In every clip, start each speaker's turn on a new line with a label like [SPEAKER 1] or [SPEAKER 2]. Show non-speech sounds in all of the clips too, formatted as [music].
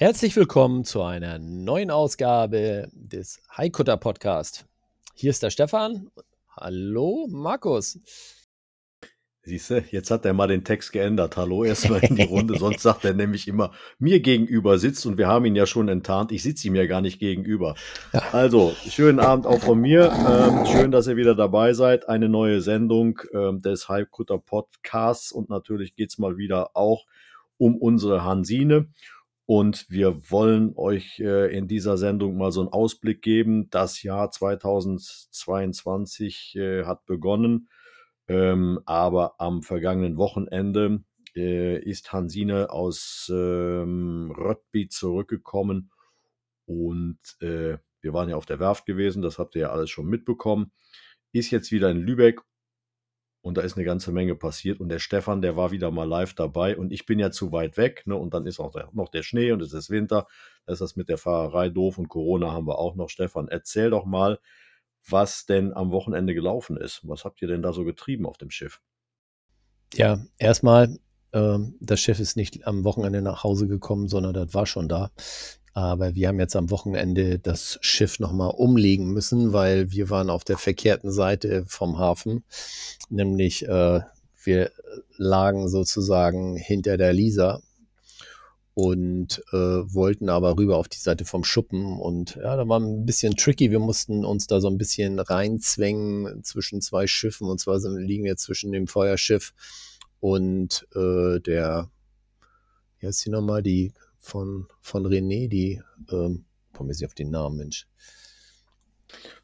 [SPEAKER 1] Herzlich willkommen zu einer neuen Ausgabe des Haikutter Podcast. Hier ist der Stefan. Hallo, Markus.
[SPEAKER 2] Siehst du, jetzt hat er mal den Text geändert. Hallo erstmal in die Runde, sonst sagt er nämlich immer, mir gegenüber sitzt und wir haben ihn ja schon enttarnt. Ich sitze ihm ja gar nicht gegenüber. Ja. Also, schönen Abend auch von mir. Ähm, schön, dass ihr wieder dabei seid. Eine neue Sendung ähm, des Halbkutter Podcasts und natürlich geht's mal wieder auch um unsere Hansine. Und wir wollen euch äh, in dieser Sendung mal so einen Ausblick geben. Das Jahr 2022 äh, hat begonnen. Ähm, aber am vergangenen Wochenende äh, ist Hansine aus ähm, Röttby zurückgekommen und wir waren ja auf der Werft gewesen, das habt ihr ja alles schon mitbekommen. Ist jetzt wieder in Lübeck und da ist eine ganze Menge passiert und der Stefan, der war wieder mal live dabei und ich bin ja zu weit weg ne? und dann ist auch der, noch der Schnee und es ist Winter, da ist das mit der Fahrerei doof und Corona haben wir auch noch. Stefan, erzähl doch mal, was denn am Wochenende gelaufen ist. Was habt ihr denn da so getrieben auf dem Schiff?
[SPEAKER 1] Ja, erstmal, äh, das Schiff ist nicht am Wochenende nach Hause gekommen, sondern das war schon da. Aber wir haben jetzt am Wochenende das Schiff nochmal umlegen müssen, weil wir waren auf der verkehrten Seite vom Hafen. Nämlich äh, wir lagen sozusagen hinter der Lisa und äh, wollten aber rüber auf die Seite vom Schuppen. Und ja, da war ein bisschen tricky. Wir mussten uns da so ein bisschen reinzwängen zwischen zwei Schiffen. Und zwar liegen wir zwischen dem Feuerschiff und äh, der, wie heißt die nochmal, die von, von René, die, ähm, komme jetzt nicht auf den Namen, Mensch.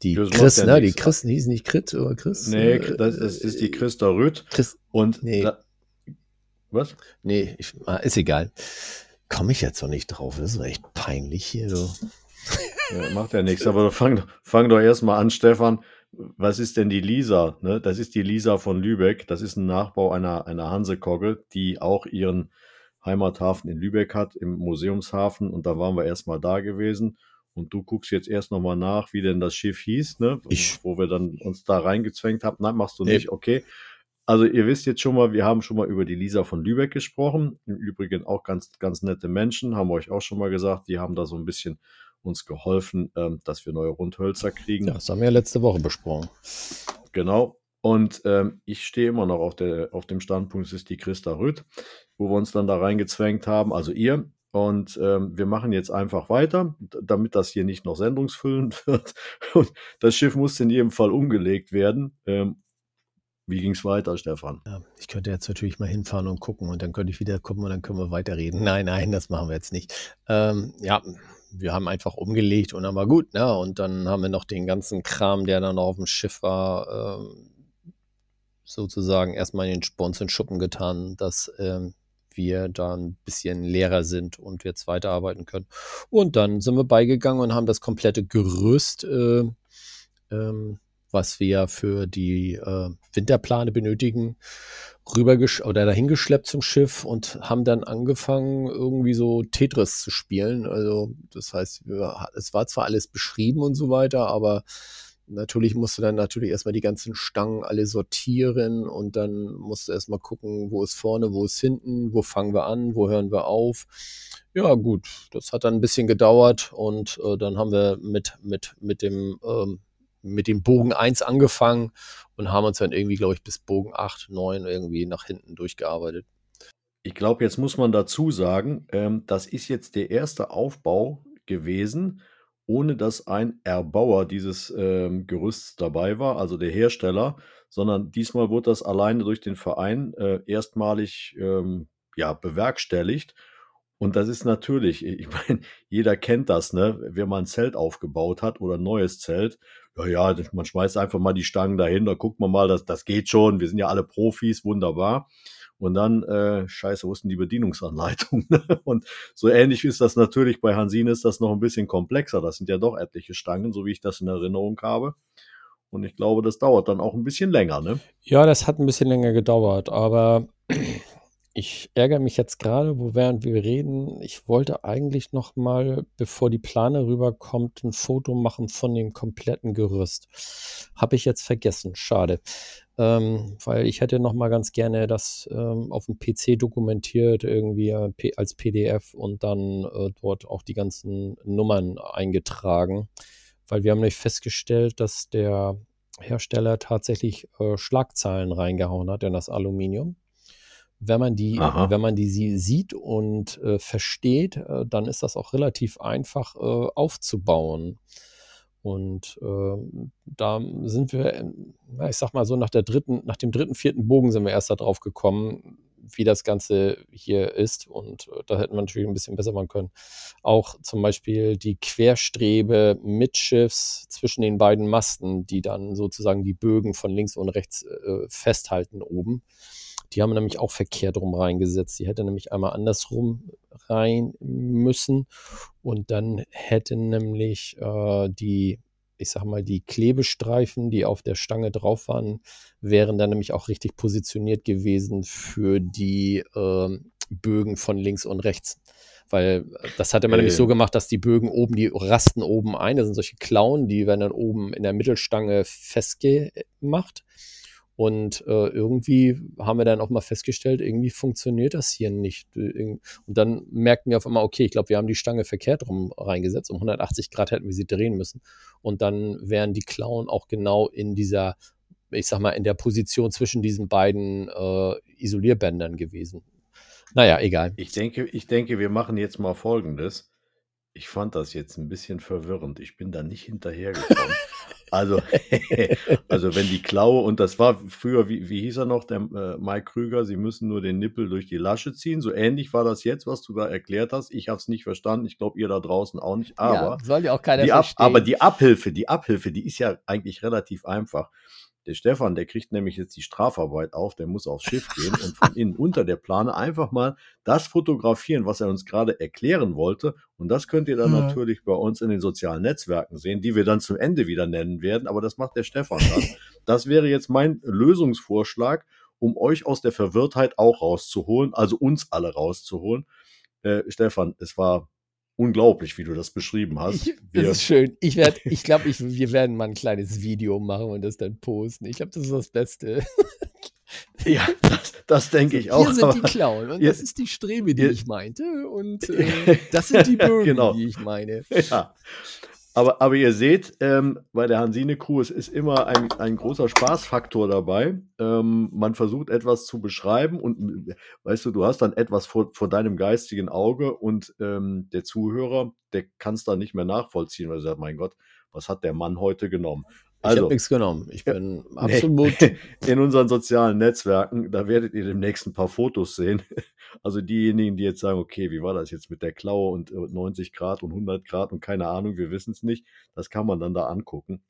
[SPEAKER 1] Die das Chris, ne? Die Chris, die hieß nicht Chris oder Chris?
[SPEAKER 2] Nee, äh, das, das ist die Christa Rüth.
[SPEAKER 1] Chris,
[SPEAKER 2] und
[SPEAKER 1] nee.
[SPEAKER 2] Da, was?
[SPEAKER 1] Nee, ich, ah, ist egal komme ich jetzt noch nicht drauf. Das ist echt peinlich hier so. [laughs]
[SPEAKER 2] Ja, macht ja nichts, aber fang, fang doch erstmal an, Stefan. Was ist denn die Lisa? Ne? Das ist die Lisa von Lübeck. Das ist ein Nachbau einer, einer Hansekogge, die auch ihren Heimathafen in Lübeck hat, im Museumshafen. Und da waren wir erstmal da gewesen. Und du guckst jetzt erst nochmal nach, wie denn das Schiff hieß, ne?
[SPEAKER 1] Ich.
[SPEAKER 2] wo wir dann uns da reingezwängt haben. Nein, machst du nee. nicht. Okay. Also ihr wisst jetzt schon mal, wir haben schon mal über die Lisa von Lübeck gesprochen. Im Übrigen auch ganz, ganz nette Menschen, haben wir euch auch schon mal gesagt. Die haben da so ein bisschen uns geholfen, ähm, dass wir neue Rundhölzer kriegen.
[SPEAKER 1] Ja, das haben wir ja letzte Woche besprochen.
[SPEAKER 2] Genau. Und ähm, ich stehe immer noch auf, der, auf dem Standpunkt, es ist die Christa Rüth, wo wir uns dann da reingezwängt haben, also ihr. Und ähm, wir machen jetzt einfach weiter, damit das hier nicht noch sendungsfüllend [laughs] wird. Und das Schiff muss in jedem Fall umgelegt werden. Ähm, wie ging es weiter, Stefan?
[SPEAKER 1] Ja, ich könnte jetzt natürlich mal hinfahren und gucken und dann könnte ich wieder gucken und dann können wir weiterreden. Nein, nein, das machen wir jetzt nicht. Ähm, ja, wir haben einfach umgelegt und dann war gut. Ne? Und dann haben wir noch den ganzen Kram, der dann noch auf dem Schiff war, ähm, sozusagen erstmal in den Spons und Schuppen getan, dass ähm, wir da ein bisschen leerer sind und jetzt weiterarbeiten können. Und dann sind wir beigegangen und haben das komplette Gerüst äh, ähm, was wir für die äh, Winterplane benötigen, rübergesch oder dahingeschleppt zum Schiff und haben dann angefangen, irgendwie so Tetris zu spielen. Also, das heißt, wir, es war zwar alles beschrieben und so weiter, aber natürlich musst du dann natürlich erstmal die ganzen Stangen alle sortieren und dann musst du erstmal gucken, wo ist vorne, wo ist hinten, wo fangen wir an, wo hören wir auf. Ja, gut, das hat dann ein bisschen gedauert und äh, dann haben wir mit, mit, mit dem ähm, mit dem Bogen 1 angefangen und haben uns dann irgendwie, glaube ich, bis Bogen 8, 9 irgendwie nach hinten durchgearbeitet.
[SPEAKER 2] Ich glaube, jetzt muss man dazu sagen, ähm, das ist jetzt der erste Aufbau gewesen, ohne dass ein Erbauer dieses ähm, Gerüsts dabei war, also der Hersteller, sondern diesmal wurde das alleine durch den Verein äh, erstmalig ähm, ja, bewerkstelligt. Und das ist natürlich, ich [laughs] meine, jeder kennt das, ne? Wenn man ein Zelt aufgebaut hat oder ein neues Zelt, ja, ja, man schmeißt einfach mal die Stangen dahin, da guckt man mal, das, das geht schon, wir sind ja alle Profis, wunderbar. Und dann, äh, scheiße, wo ist denn die Bedienungsanleitung? [laughs] und so ähnlich ist das natürlich bei Hansine ist das noch ein bisschen komplexer. Das sind ja doch etliche Stangen, so wie ich das in Erinnerung habe. Und ich glaube, das dauert dann auch ein bisschen länger, ne?
[SPEAKER 1] Ja, das hat ein bisschen länger gedauert, aber ich ärgere mich jetzt gerade, wo während wir reden, ich wollte eigentlich noch mal, bevor die Plane rüberkommt, ein Foto machen von dem kompletten Gerüst. Habe ich jetzt vergessen, schade. Ähm, weil ich hätte noch mal ganz gerne das ähm, auf dem PC dokumentiert, irgendwie äh, als PDF und dann äh, dort auch die ganzen Nummern eingetragen. Weil wir haben nämlich festgestellt, dass der Hersteller tatsächlich äh, Schlagzeilen reingehauen hat in das Aluminium wenn man die, Aha. wenn man die sieht und äh, versteht, äh, dann ist das auch relativ einfach äh, aufzubauen. Und ähm, da sind wir, na, ich sag mal so, nach der dritten, nach dem dritten, vierten Bogen sind wir erst darauf gekommen, wie das Ganze hier ist. Und äh, da hätten wir natürlich ein bisschen besser machen können. Auch zum Beispiel die Querstrebe mitschiffs zwischen den beiden Masten, die dann sozusagen die Bögen von links und rechts äh, festhalten oben. Die haben nämlich auch verkehrt rum reingesetzt. Die hätte nämlich einmal andersrum rein müssen und dann hätten nämlich äh, die, ich sag mal, die Klebestreifen, die auf der Stange drauf waren, wären dann nämlich auch richtig positioniert gewesen für die äh, Bögen von links und rechts. Weil das hatte man äh, nämlich so gemacht, dass die Bögen oben, die rasten oben ein, das sind solche Klauen, die werden dann oben in der Mittelstange festgemacht und äh, irgendwie haben wir dann auch mal festgestellt, irgendwie funktioniert das hier nicht. Und dann merkten wir auf einmal, okay, ich glaube, wir haben die Stange verkehrt rum reingesetzt. Um 180 Grad hätten wir sie drehen müssen. Und dann wären die Klauen auch genau in dieser, ich sag mal, in der Position zwischen diesen beiden äh, Isolierbändern gewesen. Naja, egal.
[SPEAKER 2] Ich denke, ich denke, wir machen jetzt mal Folgendes. Ich fand das jetzt ein bisschen verwirrend. Ich bin da nicht [laughs] hinterhergekommen. Also, [laughs] also wenn die Klaue, und das war früher, wie, wie hieß er noch, der äh, Mike Krüger, sie müssen nur den Nippel durch die Lasche ziehen. So ähnlich war das jetzt, was du da erklärt hast. Ich habe es nicht verstanden. Ich glaube, ihr da draußen auch nicht. Aber, ja,
[SPEAKER 1] soll ja auch keiner
[SPEAKER 2] die
[SPEAKER 1] Ab,
[SPEAKER 2] aber die Abhilfe, die Abhilfe, die ist ja eigentlich relativ einfach. Der Stefan, der kriegt nämlich jetzt die Strafarbeit auf, der muss aufs Schiff gehen und von innen unter der Plane einfach mal das fotografieren, was er uns gerade erklären wollte. Und das könnt ihr dann ja. natürlich bei uns in den sozialen Netzwerken sehen, die wir dann zum Ende wieder nennen werden. Aber das macht der Stefan dann. [laughs] Das wäre jetzt mein Lösungsvorschlag, um euch aus der Verwirrtheit auch rauszuholen, also uns alle rauszuholen. Äh, Stefan, es war unglaublich, wie du das beschrieben [laughs] hast.
[SPEAKER 1] Ich, das ist schön. Ich werde, ich glaube, ich, wir werden mal ein kleines Video machen und das dann posten. Ich glaube, das ist das Beste. [laughs]
[SPEAKER 2] Ja, das, das denke ich auch.
[SPEAKER 1] Hier sind die [laughs] Klauen und das ist die Strebe, die ich meinte und äh, das sind die Bögen, genau. die ich meine.
[SPEAKER 2] Ja. Aber, aber ihr seht, ähm, bei der Hansine Crew, es ist immer ein, ein großer Spaßfaktor dabei. Ähm, man versucht etwas zu beschreiben und weißt du, du hast dann etwas vor, vor deinem geistigen Auge und ähm, der Zuhörer, der kann es dann nicht mehr nachvollziehen, weil er sagt, mein Gott, was hat der Mann heute genommen?
[SPEAKER 1] Also, ich habe nichts genommen. Ich bin ja, absolut. [laughs]
[SPEAKER 2] In unseren sozialen Netzwerken, da werdet ihr demnächst ein paar Fotos sehen. [laughs] Also diejenigen, die jetzt sagen, okay, wie war das jetzt mit der Klaue und 90 äh, Grad und 100 Grad und keine Ahnung, wir wissen es nicht. Das kann man dann da angucken.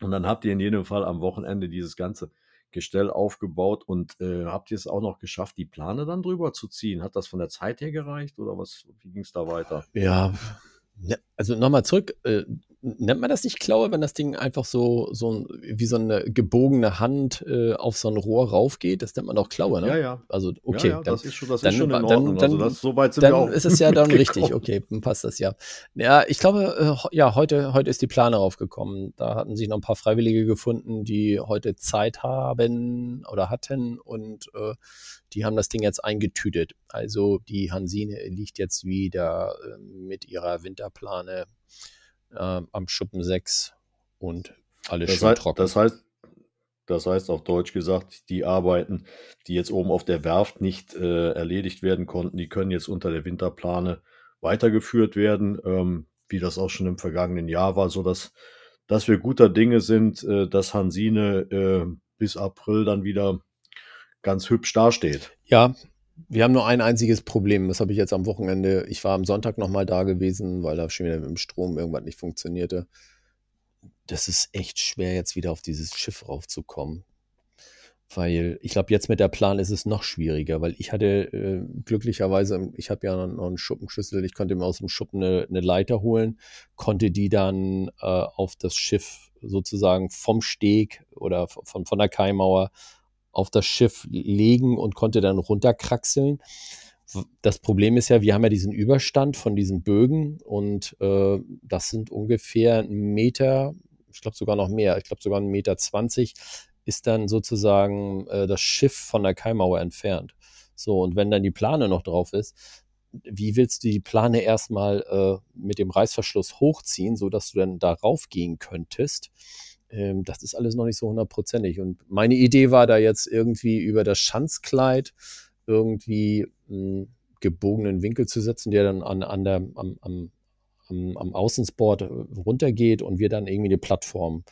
[SPEAKER 2] Und dann habt ihr in jedem Fall am Wochenende dieses ganze Gestell aufgebaut und äh, habt ihr es auch noch geschafft, die Plane dann drüber zu ziehen? Hat das von der Zeit her gereicht oder was? Wie ging es da weiter?
[SPEAKER 1] Ja, ne, also nochmal zurück. Äh, nennt man das nicht Klaue, wenn das Ding einfach so, so ein, wie so eine gebogene Hand äh, auf so ein Rohr raufgeht? Das nennt man auch Klaue, ne?
[SPEAKER 2] Ja, ja.
[SPEAKER 1] Also, okay. Ja, ja,
[SPEAKER 2] dann, das ist schon, das dann, ist schon in Ordnung.
[SPEAKER 1] Dann, also das, so weit sind dann wir auch ist es ja dann [laughs] richtig. Okay, dann passt das ja. Ja, ich glaube, äh, ja, heute, heute ist die Plane raufgekommen. Da hatten sich noch ein paar Freiwillige gefunden, die heute Zeit haben oder hatten und äh, die haben das Ding jetzt eingetütet. Also die Hansine liegt jetzt wieder äh, mit ihrer Winterplane äh, am Schuppen 6 und alles das schön heißt, trocken.
[SPEAKER 2] Das heißt, das heißt auf Deutsch gesagt, die Arbeiten, die jetzt oben auf der Werft nicht äh, erledigt werden konnten, die können jetzt unter der Winterplane weitergeführt werden, ähm, wie das auch schon im vergangenen Jahr war, so dass, dass wir guter Dinge sind, äh, dass Hansine äh, bis April dann wieder ganz hübsch dasteht.
[SPEAKER 1] Ja, wir haben nur ein einziges Problem. Das habe ich jetzt am Wochenende. Ich war am Sonntag nochmal da gewesen, weil da schon wieder mit dem Strom irgendwas nicht funktionierte. Das ist echt schwer, jetzt wieder auf dieses Schiff raufzukommen. Weil ich glaube, jetzt mit der Plan ist es noch schwieriger, weil ich hatte äh, glücklicherweise, ich habe ja noch einen Schuppenschlüssel, ich konnte mir aus dem Schuppen eine, eine Leiter holen, konnte die dann äh, auf das Schiff sozusagen vom Steg oder von, von der Kaimauer auf das Schiff legen und konnte dann runterkraxeln. Das Problem ist ja, wir haben ja diesen Überstand von diesen Bögen und äh, das sind ungefähr einen Meter, ich glaube sogar noch mehr, ich glaube sogar einen Meter zwanzig ist dann sozusagen äh, das Schiff von der Kaimauer entfernt. So, und wenn dann die Plane noch drauf ist, wie willst du die Plane erstmal äh, mit dem Reißverschluss hochziehen, sodass du dann darauf gehen könntest? Ähm, das ist alles noch nicht so hundertprozentig. Und meine Idee war da jetzt irgendwie über das Schanzkleid irgendwie einen gebogenen Winkel zu setzen, der dann an, an der, am, am, am, am Außensport runtergeht und wir dann irgendwie eine Plattform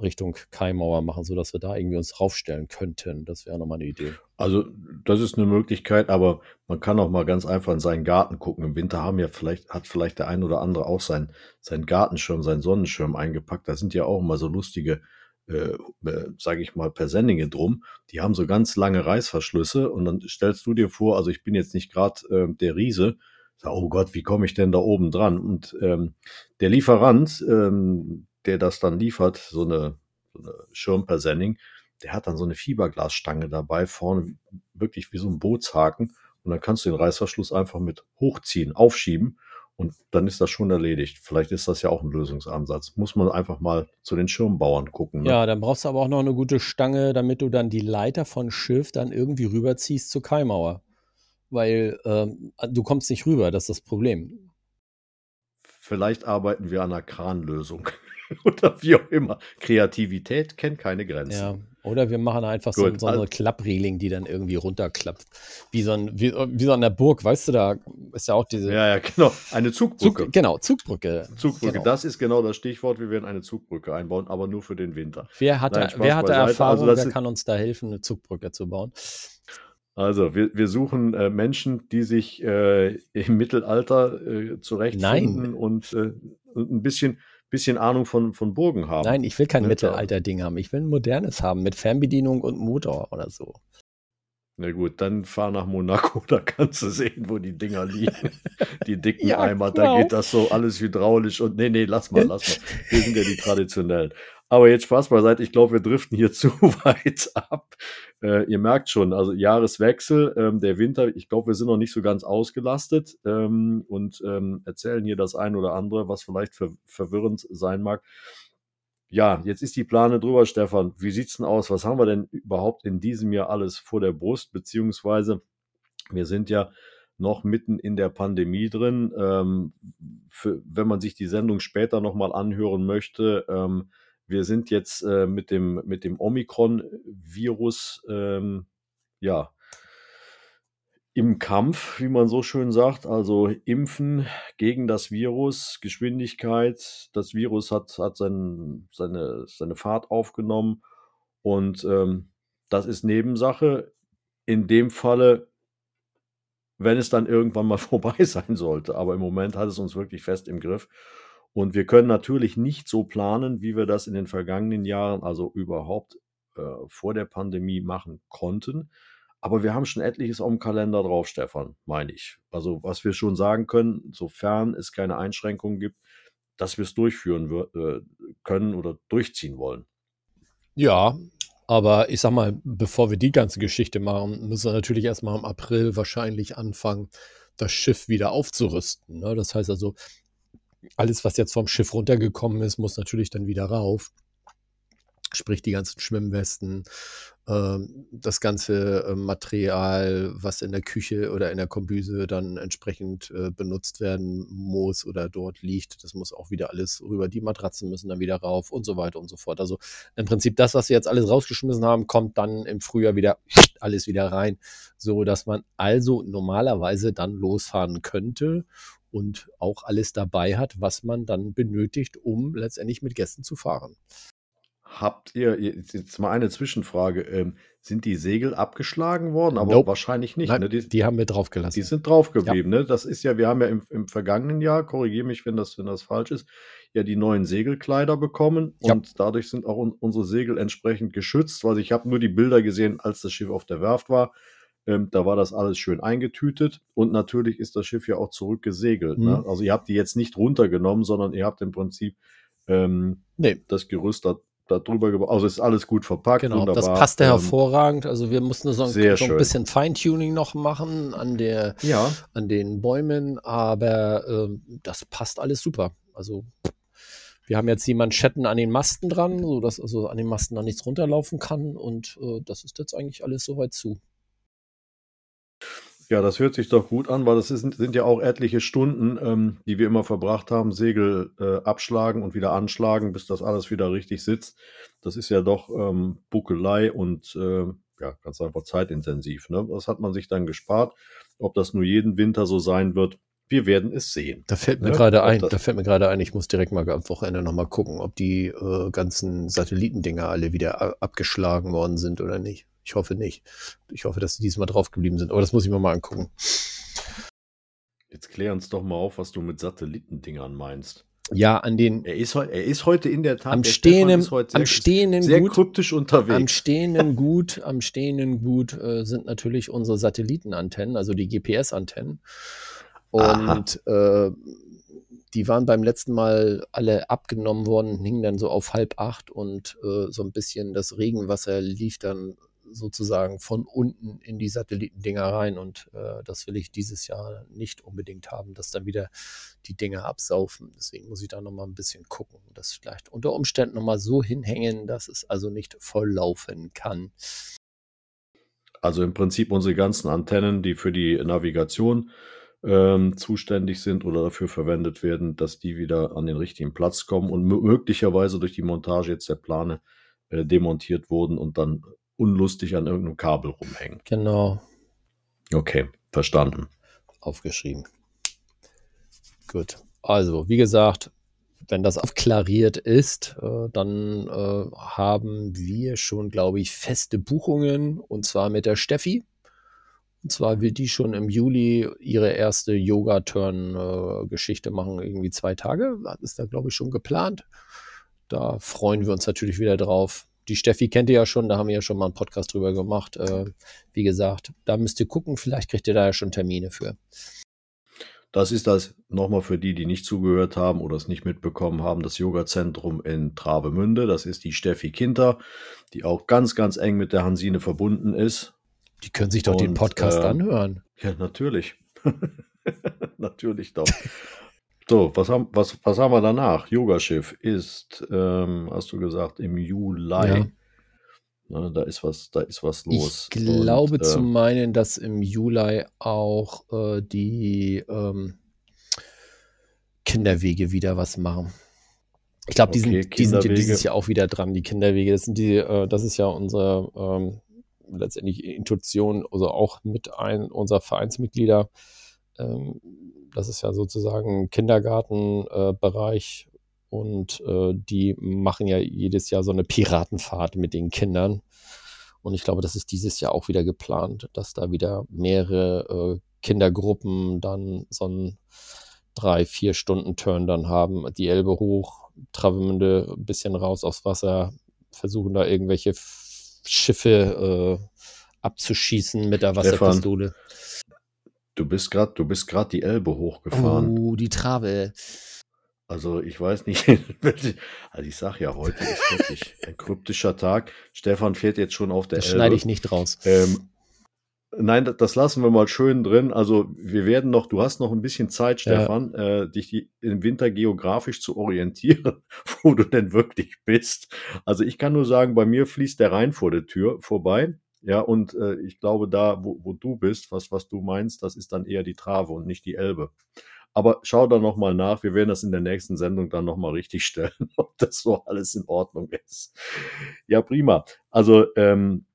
[SPEAKER 1] Richtung Kaimauer machen, sodass wir da irgendwie uns draufstellen könnten. Das wäre nochmal eine Idee.
[SPEAKER 2] Also, das ist eine Möglichkeit, aber man kann auch mal ganz einfach in seinen Garten gucken. Im Winter haben ja vielleicht, hat vielleicht der ein oder andere auch sein, seinen Gartenschirm, seinen Sonnenschirm eingepackt. Da sind ja auch immer so lustige, äh, äh, sage ich mal, Persenninge drum. Die haben so ganz lange Reißverschlüsse und dann stellst du dir vor, also ich bin jetzt nicht gerade äh, der Riese, oh Gott, wie komme ich denn da oben dran? Und ähm, der Lieferant, ähm, der das dann liefert, so eine, so eine Schirmpersenning, der hat dann so eine Fiberglasstange dabei, vorne wirklich wie so ein Bootshaken. Und dann kannst du den Reißverschluss einfach mit hochziehen, aufschieben und dann ist das schon erledigt. Vielleicht ist das ja auch ein Lösungsansatz. Muss man einfach mal zu den Schirmbauern gucken.
[SPEAKER 1] Ne? Ja, dann brauchst du aber auch noch eine gute Stange, damit du dann die Leiter von Schiff dann irgendwie rüberziehst zur Kaimauer. Weil ähm, du kommst nicht rüber, das ist das Problem.
[SPEAKER 2] Vielleicht arbeiten wir an einer Kranlösung. [laughs] oder wie auch immer. Kreativität kennt keine Grenzen.
[SPEAKER 1] Ja, oder wir machen einfach so, so, eine Klappreling, die dann irgendwie runterklappt. Wie so, ein, wie, wie so an der Burg, weißt du, da ist ja auch diese.
[SPEAKER 2] Ja, ja, genau. Eine Zugbrücke.
[SPEAKER 1] Zug, genau, Zugbrücke.
[SPEAKER 2] Zugbrücke, genau. das ist genau das Stichwort. Wir werden eine Zugbrücke einbauen, aber nur für den Winter.
[SPEAKER 1] Wer hat, Nein, wer hat da Erfahrung, also wer kann uns da helfen, eine Zugbrücke zu bauen?
[SPEAKER 2] Also, wir, wir suchen äh, Menschen, die sich äh, im Mittelalter äh, zurechtfinden Nein. und äh, ein bisschen bisschen Ahnung von, von Burgen haben.
[SPEAKER 1] Nein, ich will kein Mittelalter-Ding haben. Ich will ein modernes haben mit Fernbedienung und Motor oder so.
[SPEAKER 2] Na gut, dann fahr nach Monaco, [laughs] da kannst du sehen, wo die Dinger liegen. [laughs] Die dicken ja, Eimer, genau. da geht das so alles hydraulisch und nee, nee, lass mal, lass mal. Wir sind ja die [laughs] traditionellen. Aber jetzt Spaß beiseite, ich glaube, wir driften hier [laughs] zu weit ab. Äh, ihr merkt schon, also Jahreswechsel, ähm, der Winter, ich glaube, wir sind noch nicht so ganz ausgelastet ähm, und ähm, erzählen hier das ein oder andere, was vielleicht ver verwirrend sein mag. Ja, jetzt ist die Plane drüber, Stefan. Wie sieht's denn aus? Was haben wir denn überhaupt in diesem Jahr alles vor der Brust? Beziehungsweise, wir sind ja noch mitten in der Pandemie drin. Ähm, für, wenn man sich die Sendung später nochmal anhören möchte, ähm, wir sind jetzt äh, mit dem, mit dem Omikron-Virus, ähm, ja, im Kampf, wie man so schön sagt, also impfen gegen das Virus, Geschwindigkeit. Das Virus hat, hat sein, seine, seine Fahrt aufgenommen und ähm, das ist Nebensache. In dem Falle, wenn es dann irgendwann mal [laughs] vorbei sein sollte. Aber im Moment hat es uns wirklich fest im Griff. Und wir können natürlich nicht so planen, wie wir das in den vergangenen Jahren, also überhaupt äh, vor der Pandemie machen konnten. Aber wir haben schon etliches auf dem Kalender drauf, Stefan, meine ich. Also was wir schon sagen können, sofern es keine Einschränkungen gibt, dass wir es durchführen äh, können oder durchziehen wollen.
[SPEAKER 1] Ja, aber ich sag mal, bevor wir die ganze Geschichte machen, müssen wir natürlich erstmal im April wahrscheinlich anfangen, das Schiff wieder aufzurüsten. Ne? Das heißt also, alles, was jetzt vom Schiff runtergekommen ist, muss natürlich dann wieder rauf. Sprich die ganzen Schwimmwesten, äh, das ganze äh, Material, was in der Küche oder in der Kombüse dann entsprechend äh, benutzt werden muss oder dort liegt, das muss auch wieder alles rüber. Die Matratzen müssen dann wieder rauf und so weiter und so fort. Also im Prinzip das, was wir jetzt alles rausgeschmissen haben, kommt dann im Frühjahr wieder [sniffs] alles wieder rein, so dass man also normalerweise dann losfahren könnte und auch alles dabei hat, was man dann benötigt, um letztendlich mit Gästen zu fahren.
[SPEAKER 2] Habt ihr, jetzt mal eine Zwischenfrage, ähm, sind die Segel abgeschlagen worden? Aber
[SPEAKER 1] Nope.
[SPEAKER 2] wahrscheinlich nicht.
[SPEAKER 1] Nein,
[SPEAKER 2] Ne? Die,
[SPEAKER 1] die haben wir drauf gelassen.
[SPEAKER 2] die sind drauf geblieben. Ne? Das ist ja, wir haben ja im, im vergangenen Jahr, korrigiere mich, wenn das, wenn das falsch ist, ja die neuen Segelkleider bekommen
[SPEAKER 1] Ja.
[SPEAKER 2] und dadurch sind auch un unsere Segel entsprechend geschützt. Also ich habe nur die Bilder gesehen, als das Schiff auf der Werft war. Ähm, da war das alles schön eingetütet und natürlich ist das Schiff ja auch zurückgesegelt. Ne?
[SPEAKER 1] Mhm.
[SPEAKER 2] Also ihr habt die jetzt nicht runtergenommen, sondern ihr habt im Prinzip ähm,
[SPEAKER 1] Nee.
[SPEAKER 2] das Gerüst da, da drüber gebaut. Also ist alles gut verpackt.
[SPEAKER 1] Genau, das
[SPEAKER 2] wunderbar.
[SPEAKER 1] passte
[SPEAKER 2] Ähm,
[SPEAKER 1] hervorragend. Also wir mussten so ein, so ein bisschen Feintuning noch machen an der,
[SPEAKER 2] Ja,
[SPEAKER 1] an den Bäumen, aber ähm, das passt alles super. Also wir haben jetzt die Manschetten an den Masten dran, sodass also an den Masten dann nichts runterlaufen kann und äh, das ist jetzt eigentlich alles soweit zu.
[SPEAKER 2] Ja, das hört sich doch gut an, weil das ist, sind ja auch etliche Stunden, ähm, die wir immer verbracht haben, Segel äh, abschlagen und wieder anschlagen, bis das alles wieder richtig sitzt. Das ist ja doch ähm, Buckelei und äh, ja, ganz einfach zeitintensiv. Ne? Das hat man sich dann gespart. Ob das nur jeden Winter so sein wird, wir werden es sehen.
[SPEAKER 1] Da fällt mir
[SPEAKER 2] Ne?
[SPEAKER 1] gerade ein, da fällt mir gerade ein, ich muss direkt mal am Wochenende nochmal gucken, ob die äh, ganzen Satellitendinger alle wieder abgeschlagen worden sind oder nicht. Ich hoffe nicht. Ich hoffe, dass sie diesmal drauf geblieben sind. Aber das muss ich mir mal angucken.
[SPEAKER 2] Jetzt klär uns doch mal auf, was du mit Satellitendingern meinst.
[SPEAKER 1] Ja, an den
[SPEAKER 2] Er ist, er ist heute in der Tat
[SPEAKER 1] am
[SPEAKER 2] der
[SPEAKER 1] stehenden,
[SPEAKER 2] heute
[SPEAKER 1] am
[SPEAKER 2] sehr,
[SPEAKER 1] stehenden
[SPEAKER 2] sehr
[SPEAKER 1] Gut,
[SPEAKER 2] kryptisch
[SPEAKER 1] am
[SPEAKER 2] unterwegs.
[SPEAKER 1] stehenden Gut, am stehenden Gut äh, sind natürlich unsere Satellitenantennen, also die GPS-Antennen. Und äh, die waren beim letzten Mal alle abgenommen worden, hingen dann so auf halb acht und äh, so ein bisschen das Regenwasser lief dann sozusagen von unten in die Satellitendinger rein und äh, das will ich dieses Jahr nicht unbedingt haben, dass dann wieder die Dinger absaufen. Deswegen muss ich da nochmal ein bisschen gucken, das vielleicht unter Umständen nochmal so hinhängen, dass es also nicht voll laufen kann.
[SPEAKER 2] Also im Prinzip unsere ganzen Antennen, die für die Navigation ähm, zuständig sind oder dafür verwendet werden, dass die wieder an den richtigen Platz kommen und mö- möglicherweise durch die Montage jetzt der Plane äh, demontiert wurden und dann unlustig an irgendeinem Kabel rumhängen.
[SPEAKER 1] Genau,
[SPEAKER 2] Okay, verstanden.
[SPEAKER 1] aufgeschrieben. Gut. Also, wie gesagt, wenn das aufklariert ist, äh, dann äh, haben wir schon, glaube ich, feste Buchungen und zwar mit der Steffi. Und zwar will die schon im Juli ihre erste Yoga-Turn-Geschichte machen, irgendwie zwei Tage. Das ist da, glaube ich, schon geplant. Da freuen wir uns natürlich wieder drauf. Die Steffi kennt ihr ja schon, da haben wir ja schon mal einen Podcast drüber gemacht. Äh, wie gesagt, da müsst ihr gucken, vielleicht kriegt ihr da ja schon Termine für.
[SPEAKER 2] Das ist das nochmal für die, die nicht zugehört haben oder es nicht mitbekommen haben, das Yoga-Zentrum in Travemünde. Das ist die Steffi Kinter, die auch ganz, ganz eng mit der Hansine verbunden ist.
[SPEAKER 1] Die können sich doch den
[SPEAKER 2] Und,
[SPEAKER 1] Podcast
[SPEAKER 2] äh,
[SPEAKER 1] anhören.
[SPEAKER 2] Ja, natürlich. [laughs] natürlich doch. So, was haben, was, was haben wir danach? Yogaschiff ist, ähm, hast du gesagt, im Juli.
[SPEAKER 1] Ja.
[SPEAKER 2] Ne, da ist was, da ist was los.
[SPEAKER 1] Ich glaube
[SPEAKER 2] Und,
[SPEAKER 1] zu
[SPEAKER 2] äh,
[SPEAKER 1] meinen, dass im Juli auch äh, die ähm, Kinderwege wieder was machen. Ich glaube, die,
[SPEAKER 2] Okay,
[SPEAKER 1] sind, die sind ja dieses Jahr auch wieder dran, die Kinderwege. Das sind die, äh, das ist ja unsere ähm, letztendlich Intuition, also auch mit ein unserer Vereinsmitglieder. Ähm, das ist ja sozusagen Kindergartenbereich äh, und äh, die machen ja jedes Jahr so eine Piratenfahrt mit den Kindern. Und ich glaube, das ist dieses Jahr auch wieder geplant, dass da wieder mehrere äh, Kindergruppen dann so einen drei, vier Stunden Turn dann haben. Die Elbe hoch, Travemünde ein bisschen raus aufs Wasser, versuchen da irgendwelche Schiffe äh, abzuschießen mit der
[SPEAKER 2] Stefan,
[SPEAKER 1] Wasserpistole.
[SPEAKER 2] Du bist gerade, du bist gerade die Elbe hochgefahren.
[SPEAKER 1] Oh, die Trave.
[SPEAKER 2] Also ich weiß nicht, [laughs] also ich sag ja, heute ist wirklich ein kryptischer Tag. Stefan fährt jetzt schon auf der
[SPEAKER 1] Das
[SPEAKER 2] Elbe.
[SPEAKER 1] schneide ich nicht raus.
[SPEAKER 2] Ähm, nein, das, lassen wir mal schön drin. Also wir werden noch, du hast noch ein bisschen Zeit,
[SPEAKER 1] Ja.
[SPEAKER 2] Stefan, äh, dich im Winter geografisch zu orientieren, [laughs] wo du denn wirklich bist. Also ich kann nur sagen, bei mir fließt der Rhein vor der Tür vorbei. Ja, und äh, ich glaube, da, wo, wo du bist, was, was du meinst, das ist dann eher die Trave und nicht die Elbe. Aber schau da nochmal nach. Wir werden das in der nächsten Sendung dann nochmal richtig [laughs] stellen, ob das so alles in Ordnung ist. Ja, prima. Also, ähm,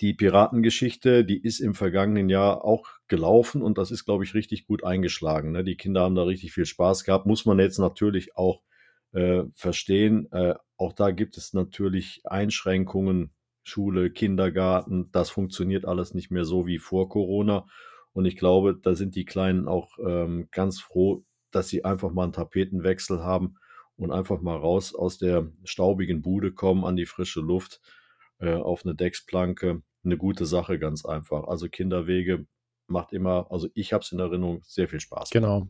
[SPEAKER 2] die Piratengeschichte, die ist im vergangenen Jahr auch gelaufen und das ist, glaube ich, richtig gut eingeschlagen. Ne? Die Kinder haben da richtig viel Spaß gehabt. Muss man jetzt natürlich auch äh, verstehen. Äh, auch da gibt es natürlich Einschränkungen, Schule, Kindergarten, das funktioniert alles nicht mehr so wie vor Corona. Und ich glaube, da sind die Kleinen auch ähm, ganz froh, dass sie einfach mal einen Tapetenwechsel haben und einfach mal raus aus der staubigen Bude kommen an die frische Luft äh, auf eine Decksplanke. Eine gute Sache, ganz einfach. Also Kinderwege macht immer, also ich habe es in Erinnerung, sehr viel Spaß.
[SPEAKER 1] Genau.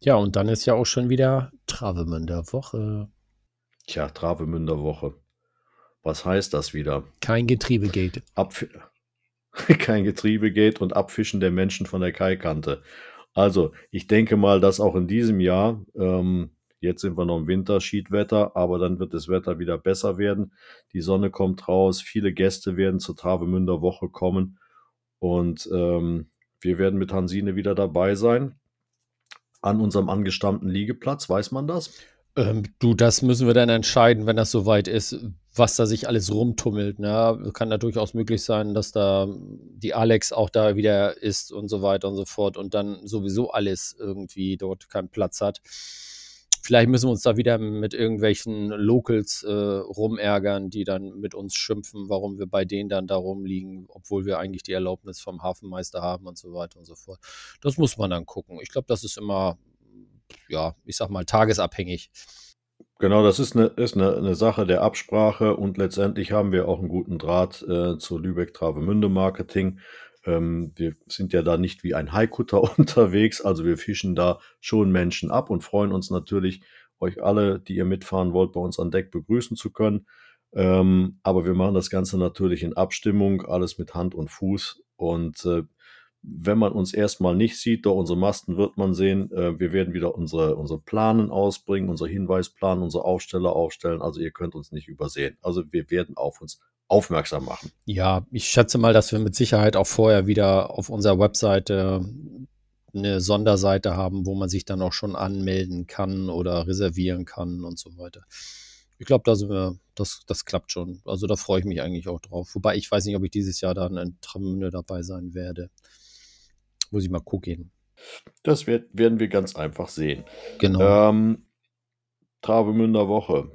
[SPEAKER 1] Ja, und dann ist ja auch schon wieder Travemünder Woche.
[SPEAKER 2] Tja, Travemünder Woche. Was heißt das wieder?
[SPEAKER 1] Kein Getriebegate.
[SPEAKER 2] Abf [laughs] Kein Getriebegate und Abfischen der Menschen von der Kaikante. Also, ich denke mal, dass auch in diesem Jahr, ähm, jetzt sind wir noch im Winter, Schiedwetter, aber dann wird das Wetter wieder besser werden. Die Sonne kommt raus, viele Gäste werden zur Travemünder Woche kommen und ähm, wir werden mit Hansine wieder dabei sein. An unserem angestammten Liegeplatz, weiß man das?
[SPEAKER 1] Ähm, du, das müssen wir dann entscheiden, wenn das soweit ist, was da sich alles rumtummelt. Ne? Kann da durchaus möglich sein, dass da die Alex auch da wieder ist und so weiter und so fort und dann sowieso alles irgendwie dort keinen Platz hat. Vielleicht müssen wir uns da wieder mit irgendwelchen Locals äh, rumärgern, die dann mit uns schimpfen, warum wir bei denen dann da rumliegen, obwohl wir eigentlich die Erlaubnis vom Hafenmeister haben und so weiter und so fort. Das muss man dann gucken. Ich glaube, das ist immer, ja, ich sag mal, tagesabhängig.
[SPEAKER 2] Genau, das ist eine, ist eine, eine Sache der Absprache und letztendlich haben wir auch einen guten Draht äh, zur Lübeck-Travemünde-Marketing. Ähm, wir sind ja da nicht wie ein Haikutter [laughs] unterwegs, also wir fischen da schon Menschen ab und freuen uns natürlich, euch alle, die ihr mitfahren wollt, bei uns an Deck begrüßen zu können. Ähm, aber wir machen das Ganze natürlich in Abstimmung, alles mit Hand und Fuß und äh, wenn man uns erstmal nicht sieht, doch unsere Masten wird man sehen. Äh, wir werden wieder unsere, unsere Planen ausbringen, unsere Hinweisplan, unsere Aufsteller aufstellen. Also ihr könnt uns nicht übersehen. Also wir werden auf uns aufmerksam machen.
[SPEAKER 1] Ja, ich schätze mal, dass wir mit Sicherheit auch vorher wieder auf unserer Webseite eine Sonderseite haben, wo man sich dann auch schon anmelden kann oder reservieren kann und so weiter. Ich glaube, da sind wir, das, das klappt schon. Also da freue ich mich eigentlich auch drauf. Wobei ich weiß nicht, ob ich dieses Jahr dann in Tramünde dabei sein werde. Muss ich mal gucken.
[SPEAKER 2] Das wird, werden wir ganz einfach sehen.
[SPEAKER 1] Genau.
[SPEAKER 2] Ähm, Travemünder Woche.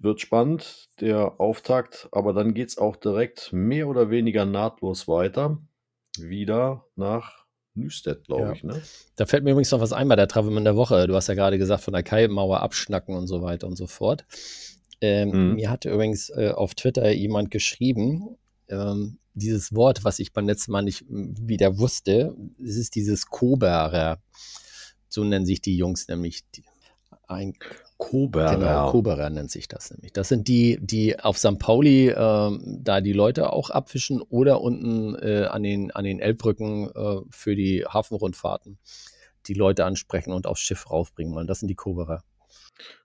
[SPEAKER 2] Wird spannend, der Auftakt, aber dann geht es auch direkt mehr oder weniger nahtlos weiter. Wieder nach Nüstedt, glaube
[SPEAKER 1] Ja.
[SPEAKER 2] ich. Ne?
[SPEAKER 1] Da fällt mir übrigens noch was ein bei der Travemünder Woche. Du hast ja gerade gesagt, von der Kaimauer abschnacken und so weiter und so fort. Ähm,
[SPEAKER 2] Mhm.
[SPEAKER 1] Mir hatte übrigens äh, auf Twitter jemand geschrieben, ähm, dieses Wort, was ich beim letzten Mal nicht m, wieder wusste, es ist dieses Koberer. So nennen sich die Jungs nämlich. Die, ein,
[SPEAKER 2] Koberer.
[SPEAKER 1] Genau, Koberer nennt sich das nämlich. Das sind die, die auf St. Pauli ähm, da die Leute auch abfischen oder unten äh, an, den, an den Elbbrücken äh, für die Hafenrundfahrten die Leute ansprechen und aufs Schiff raufbringen wollen. Das sind die Koberer.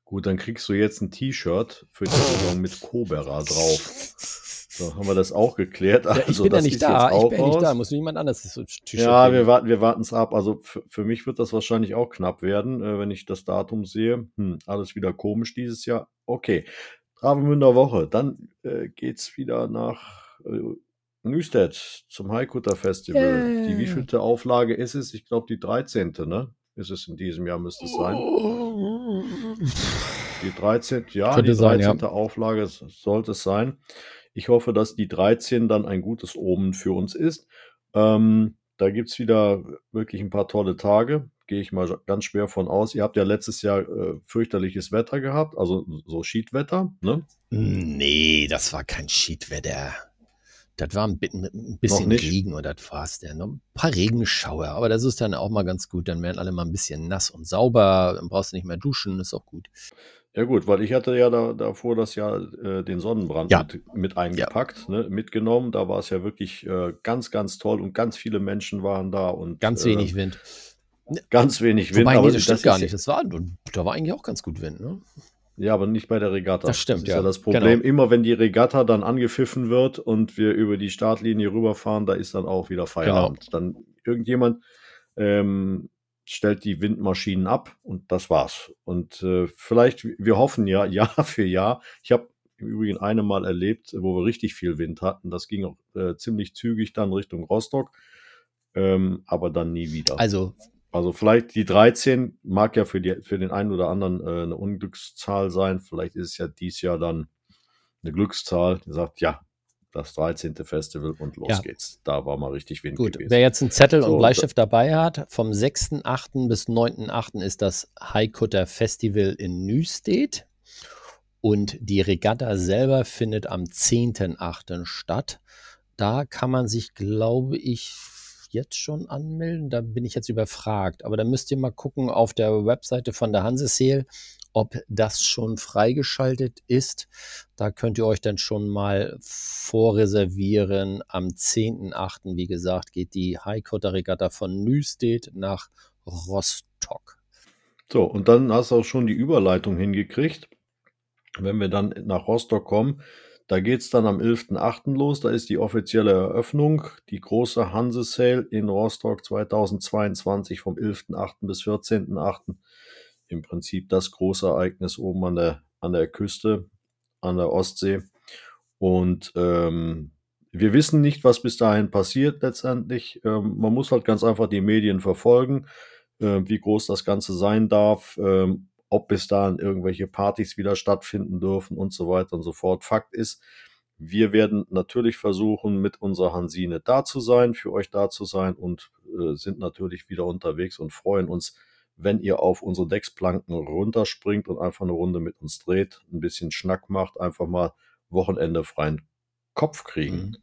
[SPEAKER 2] Gut, dann kriegst du jetzt ein T-Shirt für die Saison mit Koberer drauf. [laughs] So haben wir das auch geklärt.
[SPEAKER 1] Ja, ich
[SPEAKER 2] Also,
[SPEAKER 1] bin ja nicht da, ich bin ja nicht da, muss jemand anderes das T-Shirt
[SPEAKER 2] Ja,
[SPEAKER 1] geben.
[SPEAKER 2] wir warten wir warten es ab. Also für, für mich wird das wahrscheinlich auch knapp werden, äh, wenn ich das Datum sehe. Hm, alles wieder komisch dieses Jahr. Okay, Travemünder Woche. Dann äh, geht's wieder nach äh, Nüstedt zum Haikutter Festival. Die
[SPEAKER 1] Yay.
[SPEAKER 2] wievielte Auflage ist es? Ich glaube die 13. Ne? Ist es in diesem Jahr, müsste es sein. [laughs] Die 13. Ja,
[SPEAKER 1] Könnte
[SPEAKER 2] die
[SPEAKER 1] sein, ja.
[SPEAKER 2] 13. Auflage sollte es sein. Ich hoffe, dass die 13 dann ein gutes Omen für uns ist. Ähm, da gibt es wieder wirklich ein paar tolle Tage. Gehe ich mal ganz schwer von aus. Ihr habt ja letztes Jahr äh, fürchterliches Wetter gehabt, also so Schiedwetter. Ne?
[SPEAKER 1] Nee, das war kein Schiedwetter. Das war ein, bi- ein bisschen? Regen und das war's denn. Noch ein paar Regenschauer, aber das ist dann auch mal ganz gut. Dann werden alle mal ein bisschen nass und sauber. Dann brauchst du nicht mehr duschen, ist auch gut.
[SPEAKER 2] Ja gut, weil ich hatte ja da, davor das Jahr äh, den Sonnenbrand
[SPEAKER 1] Ja.
[SPEAKER 2] mit, mit eingepackt, ne, mitgenommen. Da war es ja wirklich äh, ganz, ganz toll und ganz viele Menschen waren da und
[SPEAKER 1] Ganz
[SPEAKER 2] äh,
[SPEAKER 1] wenig Wind.
[SPEAKER 2] ganz wenig Wind.
[SPEAKER 1] Wobei,
[SPEAKER 2] aber
[SPEAKER 1] nee, das stimmt
[SPEAKER 2] ist
[SPEAKER 1] gar
[SPEAKER 2] ja-
[SPEAKER 1] nicht. Das war, da war eigentlich auch ganz gut Wind, ne?
[SPEAKER 2] Ja, aber nicht bei der Regatta.
[SPEAKER 1] Das stimmt,
[SPEAKER 2] das ist ja.
[SPEAKER 1] ja.
[SPEAKER 2] das Problem.
[SPEAKER 1] Genau.
[SPEAKER 2] Immer wenn die Regatta dann angepfiffen wird und wir über die Startlinie rüberfahren, da ist dann auch wieder Feierabend.
[SPEAKER 1] Genau.
[SPEAKER 2] Dann irgendjemand ähm, stellt die Windmaschinen ab und das war's. Und äh, vielleicht, wir hoffen ja, [laughs] Jahr für Jahr. Ich habe im Übrigen eine Mal erlebt, wo wir richtig viel Wind hatten. Das ging auch äh, ziemlich zügig dann Richtung Rostock, ähm, aber dann nie wieder.
[SPEAKER 1] Also
[SPEAKER 2] Also vielleicht die 13 mag ja für, die, für den einen oder anderen äh, eine Unglückszahl sein. Vielleicht ist es ja dies Jahr dann eine Glückszahl. Die sagt, ja, das 13. Festival und los
[SPEAKER 1] Ja.
[SPEAKER 2] geht's. Da war mal richtig Wind
[SPEAKER 1] Gut,
[SPEAKER 2] gewesen.
[SPEAKER 1] wer jetzt einen Zettel
[SPEAKER 2] So,
[SPEAKER 1] und Bleistift dabei hat, vom 6.8. bis 9.8. ist das Haikutter Festival in Nüstedt. Und die Regatta selber findet am 10.8. statt. Da kann man sich, glaube ich, jetzt schon anmelden. Da bin ich jetzt überfragt. Aber da müsst ihr mal gucken auf der Webseite von der Hanseseel, ob das schon freigeschaltet ist. Da könnt ihr euch dann schon mal vorreservieren. Am 10.8., wie gesagt, geht die Haikutter Regatta von Nüstedt nach Rostock.
[SPEAKER 2] So, und dann hast du auch schon die Überleitung hingekriegt. Wenn wir dann nach Rostock kommen, da geht's dann am 11.8. los. Da ist die offizielle Eröffnung, die große Hanse Sale in Rostock 2022 vom 11.8. bis 14.8. Im Prinzip das große Ereignis oben an der, an der Küste, an der Ostsee. Und ähm, wir wissen nicht, was bis dahin passiert letztendlich. Ähm, man muss halt ganz einfach die Medien verfolgen, äh, wie groß das Ganze sein darf, ähm, ob bis dahin irgendwelche Partys wieder stattfinden dürfen und so weiter und so fort. Fakt ist, wir werden natürlich versuchen, mit unserer Hansine da zu sein, für euch da zu sein und äh, sind natürlich wieder unterwegs und freuen uns, wenn ihr auf unsere Decksplanken runterspringt und einfach eine Runde mit uns dreht, ein bisschen Schnack macht, einfach mal Wochenende freien Kopf kriegen.
[SPEAKER 1] Mhm.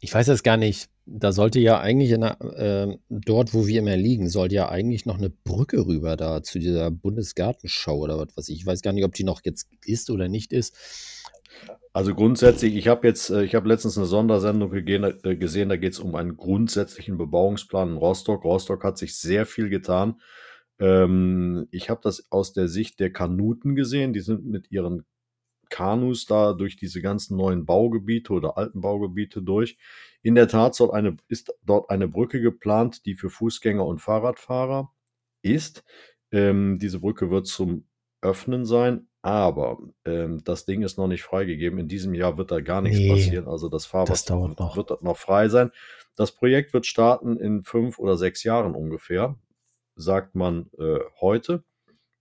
[SPEAKER 1] Ich weiß jetzt gar nicht, da sollte ja eigentlich in der, äh, dort, wo wir immer liegen, sollte ja eigentlich noch eine Brücke rüber da zu dieser Bundesgartenschau oder was weiß ich. Ich weiß gar nicht, ob die noch jetzt ist oder nicht ist.
[SPEAKER 2] Also grundsätzlich, ich habe jetzt, äh, ich habe letztens eine Sondersendung äh, gesehen, da geht es um einen grundsätzlichen Bebauungsplan in Rostock. Rostock hat sich sehr viel getan. Ähm, ich habe das aus der Sicht der Kanuten gesehen. Die sind mit ihren Kanus da durch diese ganzen neuen Baugebiete oder alten Baugebiete durch. In der Tat soll eine, ist dort eine Brücke geplant, die für Fußgänger und Fahrradfahrer ist. Ähm, diese Brücke wird zum Öffnen sein, aber ähm, das Ding ist noch nicht freigegeben. In diesem Jahr wird da gar nichts
[SPEAKER 1] Nee,
[SPEAKER 2] passieren. Also das
[SPEAKER 1] noch.
[SPEAKER 2] wird dort noch frei sein. Das Projekt wird starten in fünf oder sechs Jahren ungefähr, sagt man äh, heute.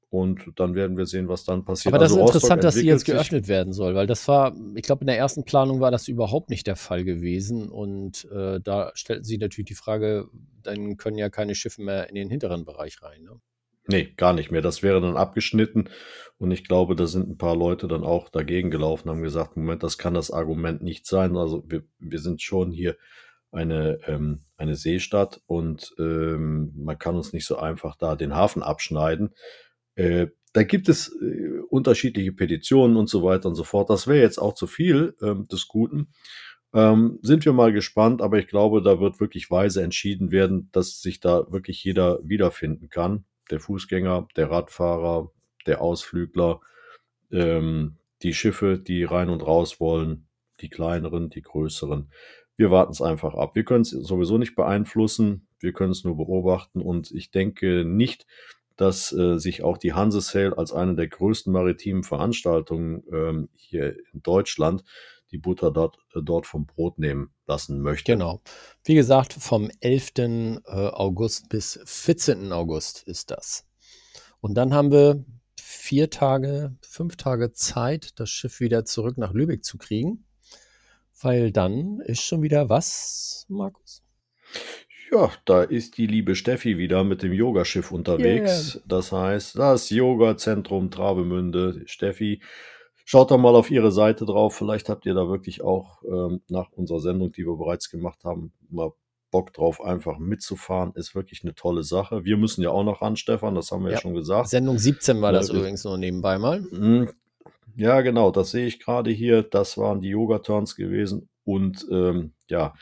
[SPEAKER 2] Und dann werden wir sehen, was dann passiert.
[SPEAKER 1] Aber das
[SPEAKER 2] Also
[SPEAKER 1] ist
[SPEAKER 2] Rostock
[SPEAKER 1] interessant, dass sie jetzt geöffnet werden soll, weil das war, ich glaube, in der ersten Planung war das überhaupt nicht der Fall gewesen. Und äh, da stellten sie natürlich die Frage, dann können ja keine Schiffe mehr in den hinteren Bereich rein. Ne?
[SPEAKER 2] Nee, gar nicht mehr. Das wäre dann abgeschnitten. Und ich glaube, da sind ein paar Leute dann auch dagegen gelaufen, haben gesagt, Moment, das kann das Argument nicht sein. Also wir, wir sind schon hier eine, ähm, eine Seestadt und ähm, man kann uns nicht so einfach da den Hafen abschneiden. Äh, da gibt es äh, unterschiedliche Petitionen und so weiter und so fort. Das wäre jetzt auch zu viel ähm, des Guten. Ähm, sind wir mal gespannt, aber ich glaube, da wird wirklich weise entschieden werden, dass sich da wirklich jeder wiederfinden kann. Der Fußgänger, der Radfahrer, der Ausflügler, ähm, die Schiffe, die rein und raus wollen, die kleineren, die größeren. Wir warten es einfach ab. Wir können es sowieso nicht beeinflussen, wir können es nur beobachten und ich denke nicht, dass äh, sich auch die Hanse Sale als eine der größten maritimen Veranstaltungen ähm, hier in Deutschland die Butter dort, äh, dort vom Brot nehmen lassen möchte.
[SPEAKER 1] Genau. Wie gesagt, vom 11. äh, August bis 14. August ist das. Und dann haben wir vier Tage, fünf Tage Zeit, das Schiff wieder zurück nach Lübeck zu kriegen. Weil dann ist schon wieder was, Markus?
[SPEAKER 2] Ja, da ist die liebe Steffi wieder mit dem Yogaschiff unterwegs. Das heißt, das Yoga-Zentrum Travemünde. Steffi, schaut da mal auf ihre Seite drauf. Vielleicht habt ihr da wirklich auch ähm, nach unserer Sendung, die wir bereits gemacht haben, mal Bock drauf, einfach mitzufahren. Ist wirklich eine tolle Sache. Wir müssen ja auch noch ran, Stefan, das haben wir ja,
[SPEAKER 1] Ja.
[SPEAKER 2] schon gesagt.
[SPEAKER 1] Sendung 17 war das übrigens nur nebenbei mal.
[SPEAKER 2] Ja, genau, das sehe ich gerade hier. Das waren die Yoga-Turns gewesen. Und ähm, ja,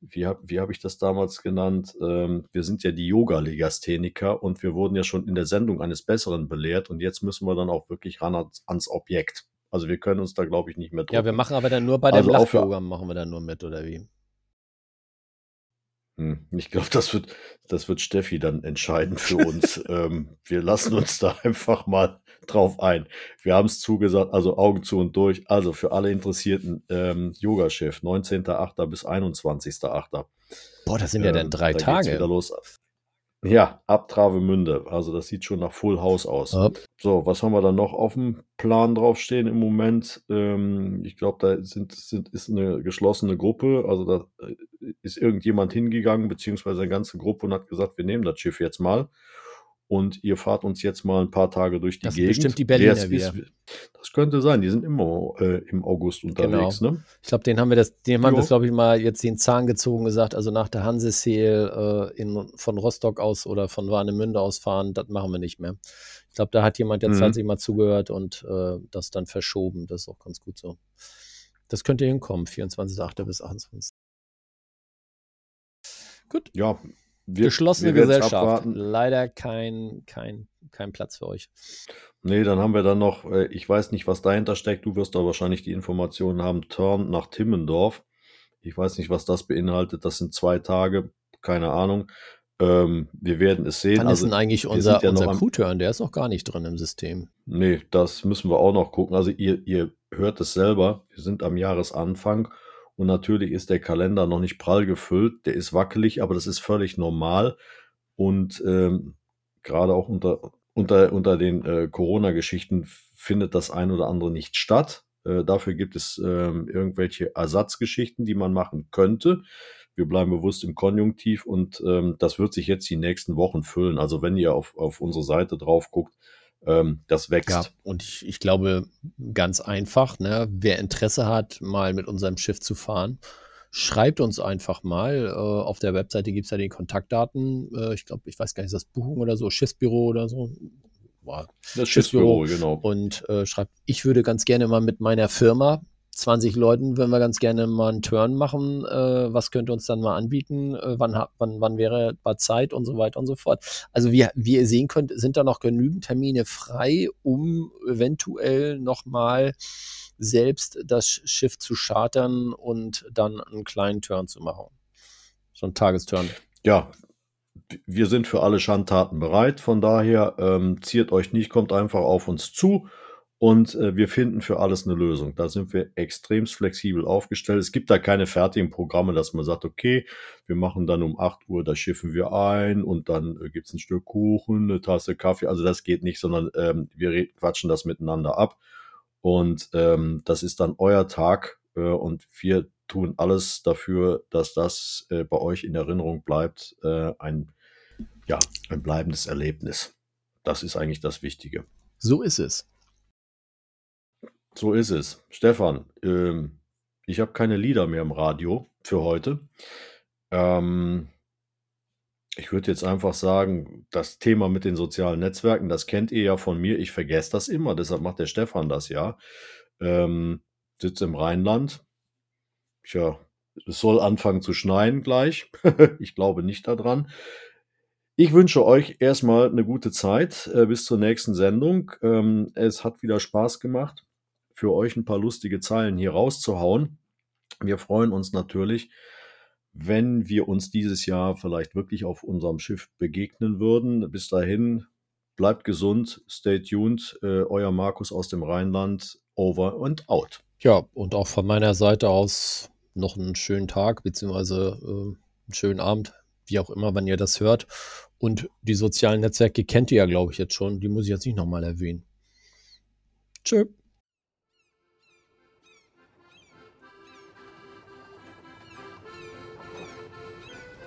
[SPEAKER 2] wie habe wie hab ich das damals genannt? Ähm, wir sind ja die Yoga-Legastheniker und wir wurden ja schon in der Sendung eines Besseren belehrt. Und jetzt müssen wir dann auch wirklich ran ans, ans Objekt. Also wir können uns da, glaube ich, nicht mehr
[SPEAKER 1] Ja, wir machen aber dann nur bei
[SPEAKER 2] Also
[SPEAKER 1] dem
[SPEAKER 2] für-
[SPEAKER 1] Lach-Yoga machen wir dann nur mit, oder wie?
[SPEAKER 2] Hm, Ich glaube, das wird, das wird Steffi dann entscheiden für uns. [laughs] ähm, wir lassen uns da einfach mal drauf ein. Wir haben es zugesagt, also Augen zu und durch. Also für alle Interessierten, ähm, Yogaschiff, 19.8. bis 21.8.
[SPEAKER 1] Boah, das sind ja dann
[SPEAKER 2] Ähm,
[SPEAKER 1] drei
[SPEAKER 2] da geht's
[SPEAKER 1] Tage.
[SPEAKER 2] Wieder los. Ja, ab Travemünde. Also das sieht schon nach Full House aus.
[SPEAKER 1] Ja.
[SPEAKER 2] So, was haben wir dann noch auf dem Plan draufstehen im Moment? Ähm, ich glaube, da sind, sind, ist eine geschlossene Gruppe. Also da äh, ist irgendjemand hingegangen, beziehungsweise eine ganze Gruppe und hat gesagt, wir nehmen das Schiff jetzt mal. Und ihr fahrt uns jetzt mal ein paar Tage durch die
[SPEAKER 1] Das
[SPEAKER 2] Gegend.
[SPEAKER 1] bestimmt die Berliner
[SPEAKER 2] ist,
[SPEAKER 1] wieder.
[SPEAKER 2] das könnte sein. Die sind immer äh, im August unterwegs. Ne?
[SPEAKER 1] Ich glaube, den haben wir das, dem haben wir das, glaube ich, mal jetzt den Zahn gezogen gesagt. Also nach der Hanse-Sale äh, in- von Rostock aus oder von Warnemünde aus fahren, das machen wir nicht mehr. Ich glaube, da hat jemand jetzt
[SPEAKER 2] Mhm.
[SPEAKER 1] tatsächlich mal zugehört und äh, das dann verschoben. Das ist auch ganz gut so. Das könnte hinkommen, 24.8. bis 28. Gut,
[SPEAKER 2] Ja, wir,
[SPEAKER 1] geschlossene
[SPEAKER 2] wir
[SPEAKER 1] Gesellschaft. Leider kein, kein, kein Platz für euch.
[SPEAKER 2] Nee, dann haben wir dann noch, äh, ich weiß nicht, was dahinter steckt. Du wirst da wahrscheinlich die Informationen haben. Turn nach Timmendorf. Ich weiß nicht, was das beinhaltet. Das sind zwei Tage. Keine Ahnung. Ähm, wir werden es sehen.
[SPEAKER 1] Wann ist
[SPEAKER 2] Also,
[SPEAKER 1] denn eigentlich unser,
[SPEAKER 2] ja
[SPEAKER 1] unser Q-Turn? Der ist noch gar nicht drin im System.
[SPEAKER 2] nee, das müssen wir auch noch gucken. Also ihr, ihr hört es selber. Wir sind am Jahresanfang. Und natürlich ist der Kalender noch nicht prall gefüllt. Der ist wackelig, aber das ist völlig normal. Und ähm, gerade auch unter, unter, unter den äh, Corona-Geschichten findet das ein oder andere nicht statt. Äh, dafür gibt es ähm, irgendwelche Ersatzgeschichten, die man machen könnte. Wir bleiben bewusst im Konjunktiv und ähm, das wird sich jetzt die nächsten Wochen füllen. Also wenn ihr auf, auf unsere Seite drauf guckt, ähm, das wächst.
[SPEAKER 1] Ja, und ich, ich glaube, ganz einfach, ne, wer Interesse hat, mal mit unserem Schiff zu fahren, schreibt uns einfach mal. Äh, auf der Webseite gibt es ja die Kontaktdaten. Äh, ich glaube, ich weiß gar nicht, ist das Buchung oder so, Schiffsbüro oder so. Boah.
[SPEAKER 2] Das
[SPEAKER 1] Schiffsbüro.
[SPEAKER 2] Schiffsbüro, genau.
[SPEAKER 1] Und äh, schreibt, ich würde ganz gerne mal mit meiner Firma, 20 Leuten, würden wir ganz gerne mal einen Turn machen. Äh, was könnt ihr uns dann mal anbieten? Äh, wann, wann, wann wäre mal Zeit und so weiter und so fort. Also wie, wie ihr sehen könnt, sind da noch genügend Termine frei, um eventuell nochmal selbst das Schiff zu chartern und dann einen kleinen Turn zu machen. So ein Tagesturn.
[SPEAKER 2] Ja, wir sind für alle Schandtaten bereit. Von daher ähm, ziert euch nicht, kommt einfach auf uns zu und äh, wir finden für alles eine Lösung. Da sind wir extremst flexibel aufgestellt. Es gibt da keine fertigen Programme, dass man sagt, okay, wir machen dann um 8 Uhr, da schiffen wir ein und dann äh, gibt's ein Stück Kuchen, eine Tasse Kaffee. Also das geht nicht, sondern ähm, wir quatschen das miteinander ab. Und ähm, das ist dann euer Tag äh, und wir tun alles dafür, dass das äh, bei euch in Erinnerung bleibt. Äh, ein, ja, ein bleibendes Erlebnis. Das ist eigentlich das Wichtige.
[SPEAKER 1] So ist es.
[SPEAKER 2] So ist es. Stefan, ähm, ich habe keine Lieder mehr im Radio für heute. Ähm, ich würde jetzt einfach sagen, das Thema mit den sozialen Netzwerken, das kennt ihr ja von mir. Ich vergesse das immer, deshalb macht der Stefan das ja. Ähm, sitzt im Rheinland. Tja, es soll anfangen zu schneien gleich. [laughs] ich glaube nicht daran. Ich wünsche euch erstmal eine gute Zeit äh, bis zur nächsten Sendung. Ähm, es hat wieder Spaß gemacht, für euch ein paar lustige Zeilen hier rauszuhauen. Wir freuen uns natürlich, wenn wir uns dieses Jahr vielleicht wirklich auf unserem Schiff begegnen würden. Bis dahin, bleibt gesund, stay tuned. Äh, euer Markus aus dem Rheinland, over and out.
[SPEAKER 1] Ja, und auch von meiner Seite aus noch einen schönen Tag, beziehungsweise äh, einen schönen Abend, wie auch immer, wann ihr das hört. Und die sozialen Netzwerke kennt ihr ja, glaube ich, jetzt schon. Die muss ich jetzt nicht nochmal erwähnen. Tschö.